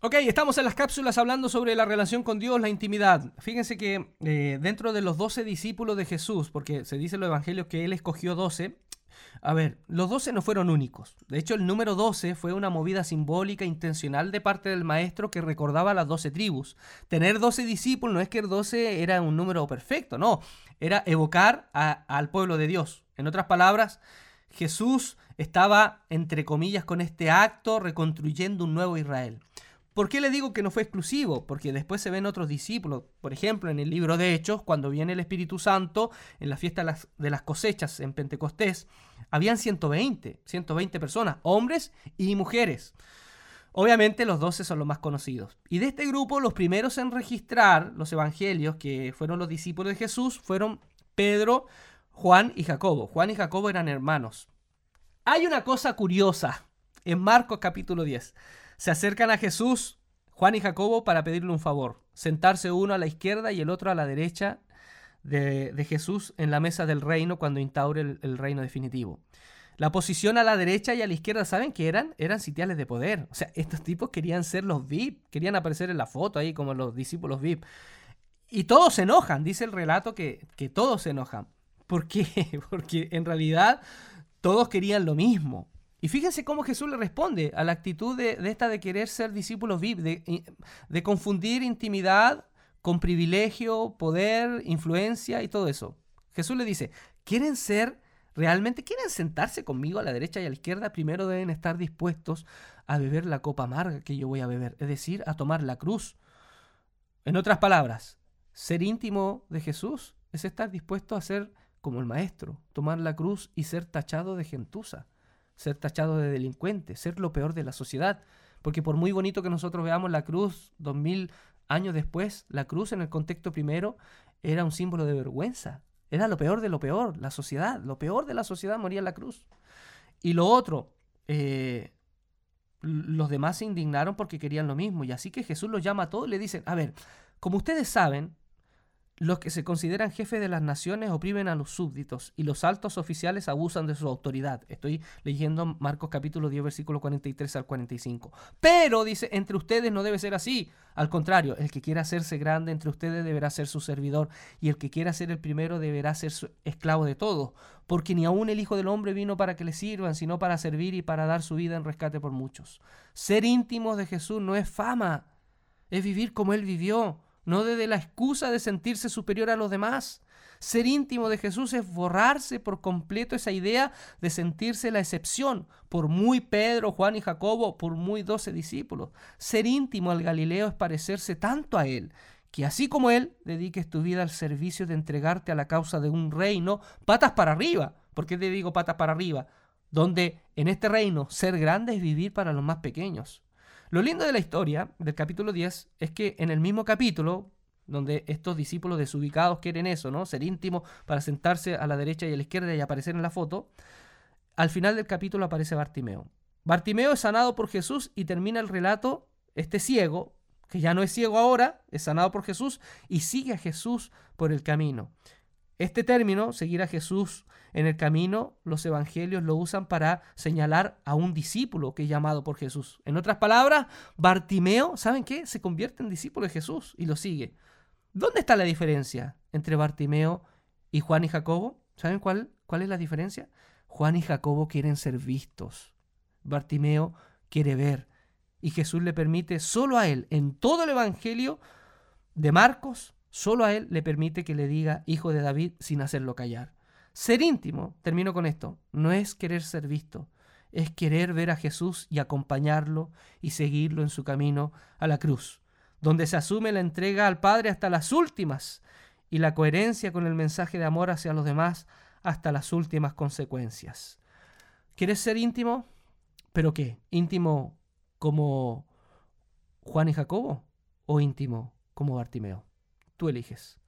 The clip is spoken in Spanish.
Ok, estamos en las cápsulas hablando sobre la relación con Dios, la intimidad. Fíjense que eh, dentro de los doce discípulos de Jesús, porque se dice en los evangelios que él escogió doce, a ver, los doce no fueron únicos. De hecho, el número doce fue una movida simbólica intencional de parte del maestro que recordaba las doce tribus. Tener doce discípulos no es que el doce era un número perfecto, no. Era evocar al pueblo de Dios. En otras palabras, Jesús estaba, entre comillas, con este acto reconstruyendo un nuevo Israel. ¿Por qué le digo que no fue exclusivo? Porque después se ven otros discípulos. Por ejemplo, en el libro de Hechos, cuando viene el Espíritu Santo, en la fiesta de las cosechas en Pentecostés, habían 120, 120 personas, hombres y mujeres. Obviamente los 12 son los más conocidos. Y de este grupo, los primeros en registrar los evangelios, que fueron los discípulos de Jesús, fueron Pedro, Juan y Jacobo. Juan y Jacobo eran hermanos. Hay una cosa curiosa en Marcos capítulo 10. Se acercan a Jesús, Juan y Jacobo, para pedirle un favor. Sentarse uno a la izquierda y el otro a la derecha de, Jesús en la mesa del reino cuando instaure el, reino definitivo. La posición a la derecha y a la izquierda, ¿saben qué eran? Eran sitiales de poder. O sea, estos tipos querían ser los VIP, querían aparecer en la foto ahí como los discípulos VIP. Y todos se enojan, dice el relato que, que todos se enojan. ¿Por qué? Porque en realidad todos querían lo mismo. Y fíjense cómo Jesús le responde a la actitud de, esta de querer ser discípulos VIP, de, de confundir intimidad con privilegio, poder, influencia y todo eso. Jesús le dice, ¿quieren ser realmente, quieren sentarse conmigo a la derecha y a la izquierda? Primero deben estar dispuestos a beber la copa amarga que yo voy a beber, es decir, a tomar la cruz. En otras palabras, ser íntimo de Jesús es estar dispuesto a ser como el Maestro, tomar la cruz y ser tachado de gentuza ser tachado de delincuente, ser lo peor de la sociedad. Porque por muy bonito que nosotros veamos la cruz dos mil años después, la cruz en el contexto primero era un símbolo de vergüenza. Era lo peor de lo peor, la sociedad. Lo peor de la sociedad moría en la cruz. Y lo otro, eh, los demás se indignaron porque querían lo mismo. Y así que Jesús los llama a todos y le dicen, a ver, como ustedes saben, los que se consideran jefes de las naciones oprimen a los súbditos y los altos oficiales abusan de su autoridad. Estoy leyendo Marcos capítulo 10, versículo 43 al 45. Pero, dice, entre ustedes no debe ser así. Al contrario, el que quiera hacerse grande entre ustedes deberá ser su servidor y el que quiera ser el primero deberá ser esclavo de todos. Porque ni aun el Hijo del Hombre vino para que le sirvan, sino para servir y para dar su vida en rescate por muchos. Ser íntimos de Jesús no es fama, es vivir como Él vivió no desde la excusa de sentirse superior a los demás. Ser íntimo de Jesús es borrarse por completo esa idea de sentirse la excepción, por muy Pedro, Juan y Jacobo, por muy doce discípulos. Ser íntimo al Galileo es parecerse tanto a Él, que así como Él, dediques tu vida al servicio de entregarte a la causa de un reino, patas para arriba. ¿Por qué te digo patas para arriba? Donde en este reino ser grande es vivir para los más pequeños. Lo lindo de la historia del capítulo 10 es que en el mismo capítulo, donde estos discípulos desubicados quieren eso, ¿no? Ser íntimos para sentarse a la derecha y a la izquierda y aparecer en la foto, al final del capítulo aparece Bartimeo. Bartimeo es sanado por Jesús y termina el relato, este ciego, que ya no es ciego ahora, es sanado por Jesús y sigue a Jesús por el camino. Este término, seguir a Jesús en el camino, los evangelios lo usan para señalar a un discípulo que es llamado por Jesús. En otras palabras, Bartimeo, ¿saben qué? Se convierte en discípulo de Jesús y lo sigue. ¿Dónde está la diferencia entre Bartimeo y Juan y Jacobo? ¿Saben cuál, cuál es la diferencia? Juan y Jacobo quieren ser vistos. Bartimeo quiere ver. Y Jesús le permite solo a él, en todo el Evangelio de Marcos, Solo a él le permite que le diga hijo de David sin hacerlo callar. Ser íntimo, termino con esto, no es querer ser visto, es querer ver a Jesús y acompañarlo y seguirlo en su camino a la cruz, donde se asume la entrega al Padre hasta las últimas y la coherencia con el mensaje de amor hacia los demás hasta las últimas consecuencias. ¿Quieres ser íntimo? ¿Pero qué? ¿Íntimo como Juan y Jacobo o íntimo como Bartimeo? Tú eliges.